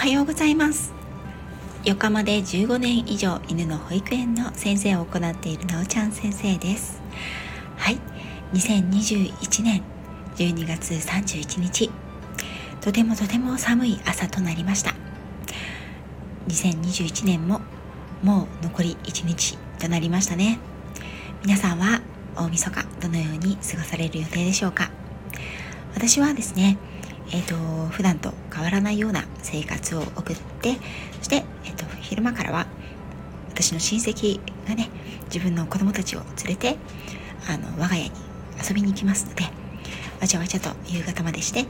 はようございます。横浜で15年以上犬の保育園の先生を行っているなおちゃん先生です。はい。2021年12月31日。とてもとても寒い朝となりました。2021年ももう残り1日となりましたね。皆さんは大晦日どのように過ごされる予定でしょうか。私はですねえーと、普段と変わらないような生活を送ってそして、えーと、昼間からは私の親戚がね自分の子供たちを連れてあの我が家に遊びに行きますのでわちゃわちゃと夕方までして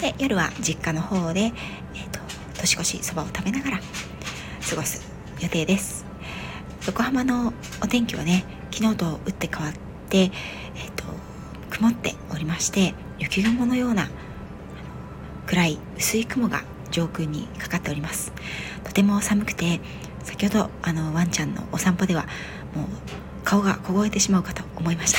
で夜は実家の方で、えーと、年越しそばを食べながら過ごす予定です。横浜のお天気はね昨日と打って変わって、えーと曇っておりまして雪雲のような暗い薄い雲が上空にかかっております。とても寒くて先ほどあのワンちゃんのお散歩ではもう顔が凍えてしまうかと思いました。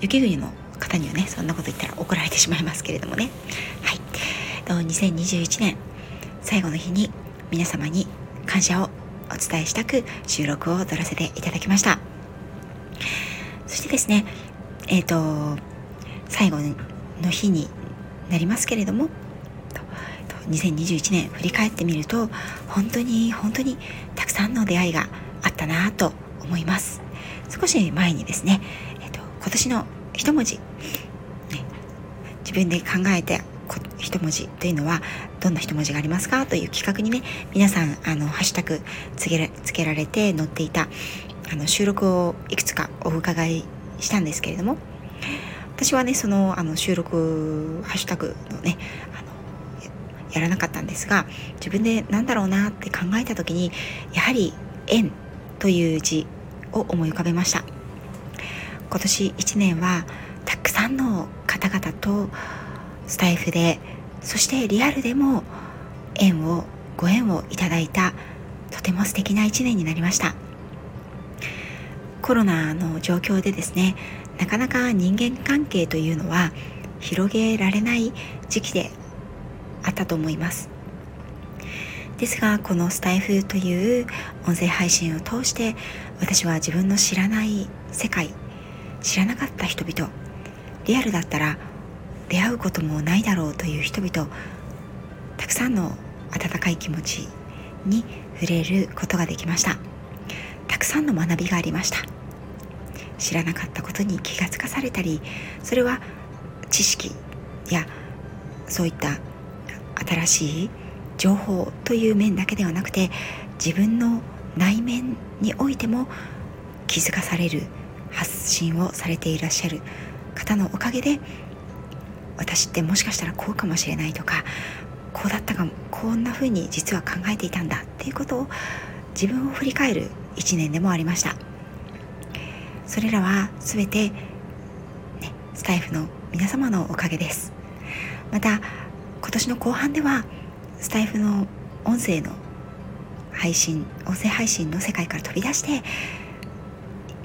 雪国の方にはねそんなこと言ったら怒られてしまいますけれどもね。はい。2021年最後の日に皆様に感謝をお伝えしたく収録を撮らせていただきました。そしてですねえっ、ー、と最後の日になりますけれども2021年振り返ってみると本当に本当にたくさんの出会いがあったなと思います。少し前にですね、えっと、今年の一文字、ね、自分で考えて一文字というのはどんな一文字がありますかという企画にね皆さんあのハッシュタグつけらつけられて載っていたあの収録をいくつかお伺いしたんですけれども私はねそのあの収録ハッシュタグのねあやらなかったんですが自分で何だろうなって考えた時にやはり「縁」という字を思い浮かべました。今年1年はたくさんの方々とスタイフでそしてリアルでも縁をご縁をいただいたとても素敵な1年になりました。コロナの状況でですねなかなか人間関係というのは広げられない時期であったと思います。ですがこのスタイフという音声配信を通して私は自分の知らない世界知らなかった人々リアルだったら出会うこともないだろうという人々たくさんの温かい気持ちに触れることができました。たくさんの学びがありました。知らなかったことに気がつかされたりそれは知識やそういった新しい情報という面だけではなくて自分の内面においても気づかされる発信をされていらっしゃる方のおかげで私ってもしかしたらこうかもしれないとかこうだったかもこんな風に実は考えていたんだっていうことを自分を振り返る一年でもありました。それらは全て、ね、スタイフの皆様のおかげです。また年の後半ではスタイフの音声の配信音声配信の世界から飛び出して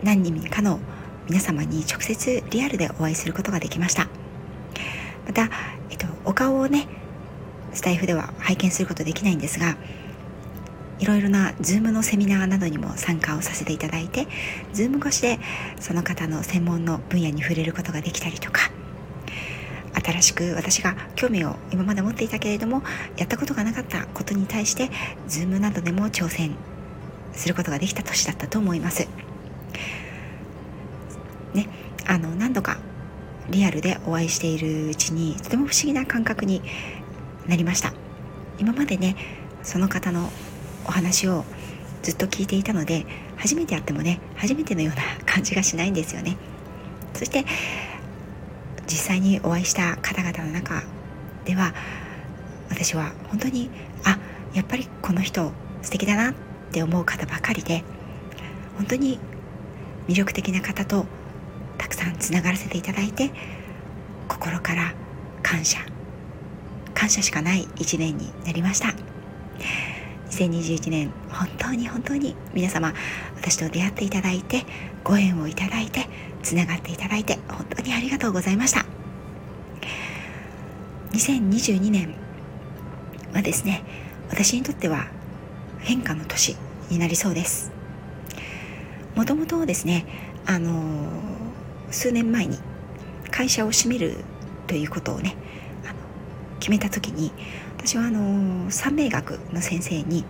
何人かの皆様に直接リアルでお会いすることができました。また、えっと、お顔をねスタイフでは拝見することできないんですがいろいろな Zoom のセミナーなどにも参加をさせていただいて Zoom 越しでその方の専門の分野に触れることができたりとか新しく私が興味を今まで持っていたけれどもやったことがなかったことに対して Zoom などでも挑戦することができた年だったと思います。ね、あの何度かリアルでお会いしているうちにとても不思議な感覚になりました今までねその方のお話をずっと聞いていたので初めて会ってもね初めてのような感じがしないんですよねそして実際にお会いした方々の中では私は本当にあやっぱりこの人素敵だなって思う方ばかりで本当に魅力的な方とたくさんつながらせていただいて心から感謝。感謝しかない一年になりました。2021年本当に本当に皆様私と出会っていただいてご縁をいただいてつながっていただいて本当にありがとうございました。2022年はですね私にとっては変化の年になりそうです。もともとですねあの数年前に会社を閉めるということをね決めた時に私はあの三名学の先生に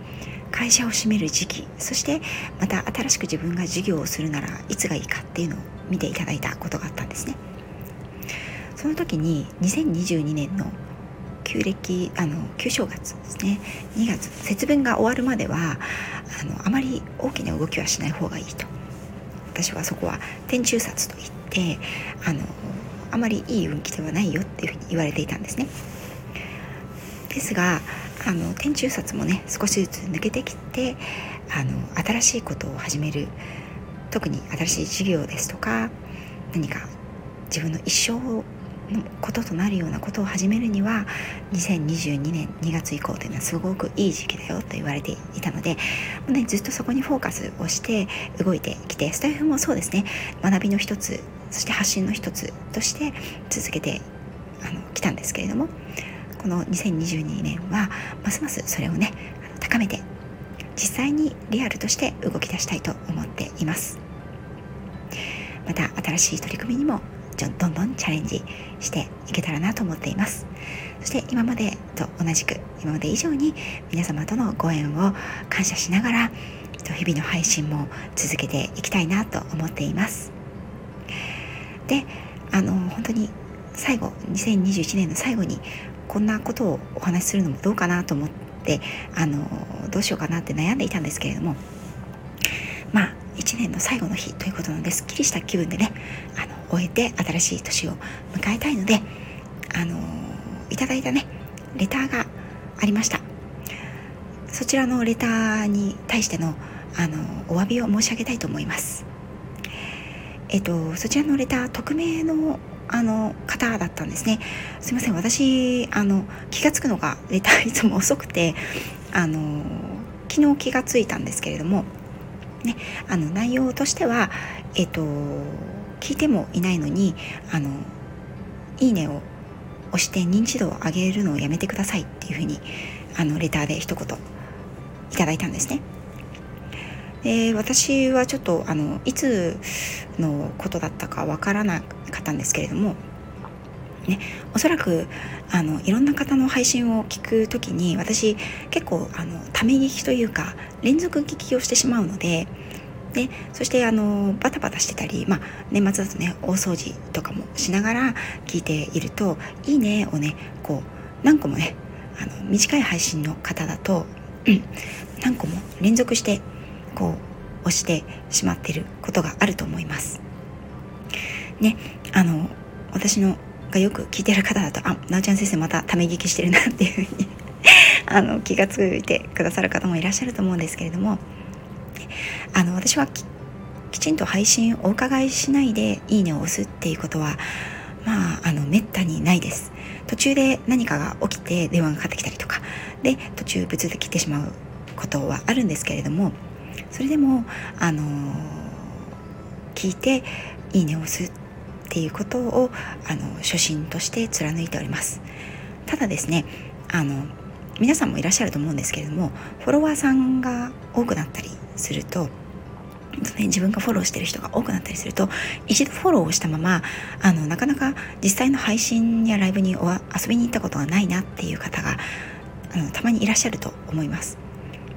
会社を閉める時期そしてまた新しく自分が授業をするならいつがいいかっていうのを見ていただいたことがあったんですね。その時に2022年の旧暦あの旧正月ですね。2月節分が終わるまではあのあまり大きな動きはしない方がいいと。私はそこは天中殺といってあのあまりいい運気ではないよっていうふうに言われていたんですね。ですがあの天中殺もね少しずつ抜けてきてあの新しいことを始める特に新しい事業ですとか何か自分の一生のこととなるようなことを始めるには2022年2月以降というのはすごくいい時期だよと言われていたので、ね、ずっとそこにフォーカスをして動いてきてスタイフもそうですね。学びの一つそして発信の一つとして続けてあの来たんですけれどもこの2022年はますますそれをね高めて実際にリアルとして動き出したいと思っています。また新しい取り組みにもどんどんチャレンジしていけたらなと思っています。そして今までと同じく今まで以上に皆様とのご縁を感謝しながら日々の配信も続けていきたいなと思っています。であの本当に最後2021年の最後にこんなことをお話しするのもどうかなと思ってあのどうしようかなって悩んでいたんですけれどもまあ1年の最後の日ということなのですっきりした気分でねあの終えて新しい年を迎えたいのであのいただいたねレターがありました。そちらのレターに対してのあのお詫びを申し上げたいと思います。えっとそちらのレター匿名のあの方だったんですねすいません私あの気が付くのがレターいつも遅くてあの昨日気が付いたんですけれどもねあの内容としてはえっと聞いてもいないのにあのいいねを押して認知度を上げるのをやめてくださいっていうふうにあのレターで一言いただいたんですね。で私はちょっとあのいつのことだったかわからなったんですけれども、ね、おそらくあのいろんな方の配信を聞く時に私結構あのため聞きというか連続聞きをしてしまうのででそしてあのバタバタしてたり、まあ、年末だとね大掃除とかもしながら聞いていると「いいね」をねこう何個もねあの短い配信の方だと、うん、何個も連続してこう押してしまってることがあると思います。ねあの私のがよく聞いてる方だとあなおちゃん先生またため聞きしてるなっていうふうに あの気が付いてくださる方もいらっしゃると思うんですけれどもあの私はきちんと配信をお伺いしないでいいねを押すっていうことはまああのめったにないです。途中で何かが起きて電話がかかってきたりとかで途中ブツで切ってしまうことはあるんですけれどもそれでもあの聞いていいねを押すっていうことをあの初心として貫いておりますただですねあの皆さんもいらっしゃると思うんですけれどもフォロワーさんが多くなったりすると自分がフォローしてる人が多くなったりすると一度フォローをしたままあのなかなか実際の配信やライブに遊びに行ったことがないなっていう方があのたまにいらっしゃると思います。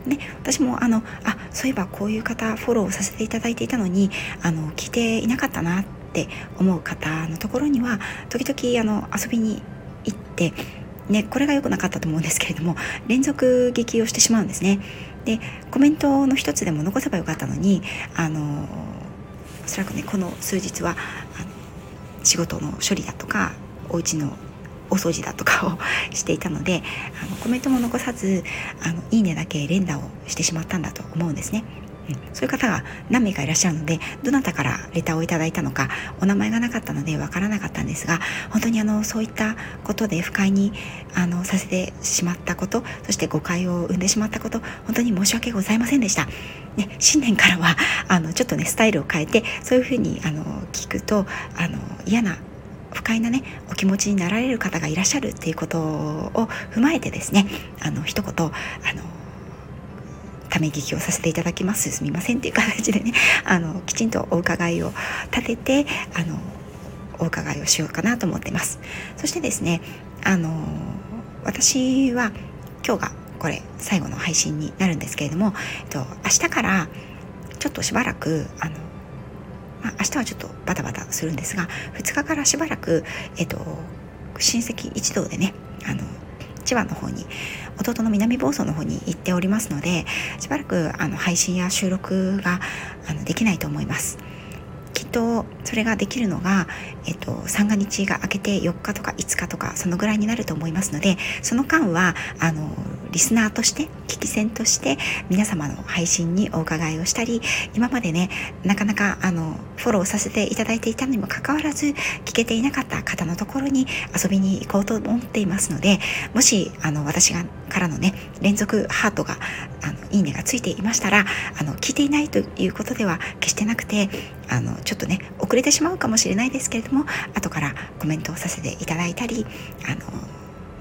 ね、私もあのあそういえばこういう方フォローさせていただいていたのにあの聞いていなかったなっって思う方のところには時々あの遊びに行ってね、これが良くなかったと思うんですけれども連続劇をしてしまうんですねでコメントの一つでも残せばよかったのにあのおそらくねこの数日はあの仕事の処理だとかお家のお掃除だとかを していたのであのコメントも残さずあのいいねだけ連打をしてしまったんだと思うんですね。そういう方が何名かいらっしゃるのでどなたからレターをいただいたのかお名前がなかったのでわからなかったんですが本当にあのそういったことで不快にあのさせてしまったことそして誤解を生んでしまったこと本当に申し訳ございませんでした。ね、新年からはあのちょっとねスタイルを変えてそういうふうにあの聞くとあの嫌な不快なねお気持ちになられる方がいらっしゃるっていうことを踏まえてですねあの一言あのため聞きをさせていただきます。すみませんっていう形でねあのきちんとお伺いを立ててあのお伺いをしようかなと思ってます。そしてですねあの私は今日がこれ最後の配信になるんですけれども、えっと、明日からちょっとしばらくあの、まあ、明日はちょっとバタバタするんですが2日からしばらく、えっと、親戚一同でねあの千葉の方に弟の南房総の方に行っておりますのでしばらくあの配信や収録があのできないと思います。とそれができるのが、えっと、三が日が明けて4日とか5日とかそのぐらいになると思いますのでその間はあのリスナーとして聞き戦として皆様の配信にお伺いをしたり今までねなかなかあのフォローさせていただいていたにもかかわらず聞けていなかった方のところに遊びに行こうと思っていますのでもしあの私がからのね連続ハートがあのいいねがついていましたらあの聞いていないということでは決してなくてあのちょっとね遅れてしまうかもしれないですけれども後からコメントをさせていただいたりあの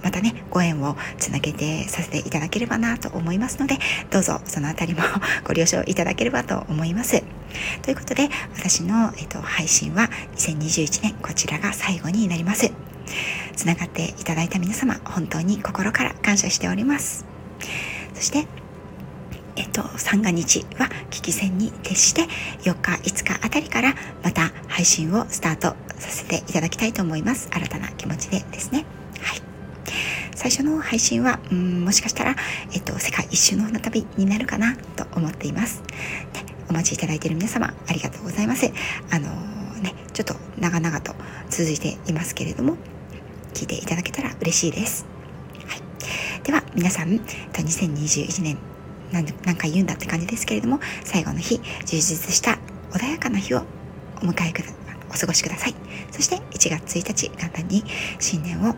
またねご縁をつなげてさせていただければなと思いますのでどうぞそのあたりも ご了承いただければと思います。ということで私の、えっと、配信は2021年こちらが最後になります。つながっていただいた皆様本当に心から感謝しておりますそしてえっと、三が日は危機戦に徹して4日5日あたりからまた配信をスタートさせていただきたいと思います新たな気持ちでですねはい最初の配信は、うん、もしかしたら、えっと、世界一周の船旅になるかなと思っています。でお待ちいただいている皆様、ありがとうございます。あのー、ね、ちょっと長々と続いていますけれども、聞いていただけたら嬉しいです。はい、では、皆さん、2021年何何回言うんだって感じですけれども、最後の日、充実した穏やかな日をお迎えくだお過ごしください。そして1月1日、簡単に新年を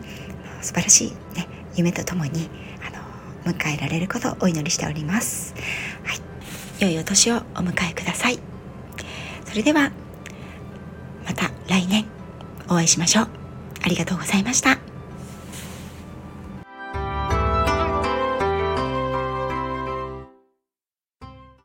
素晴らしい、ね、夢とともにあの迎えられることをお祈りしております。はい、良いお年をお迎えください。それではまた来年お会いしましょう。ありがとうございました。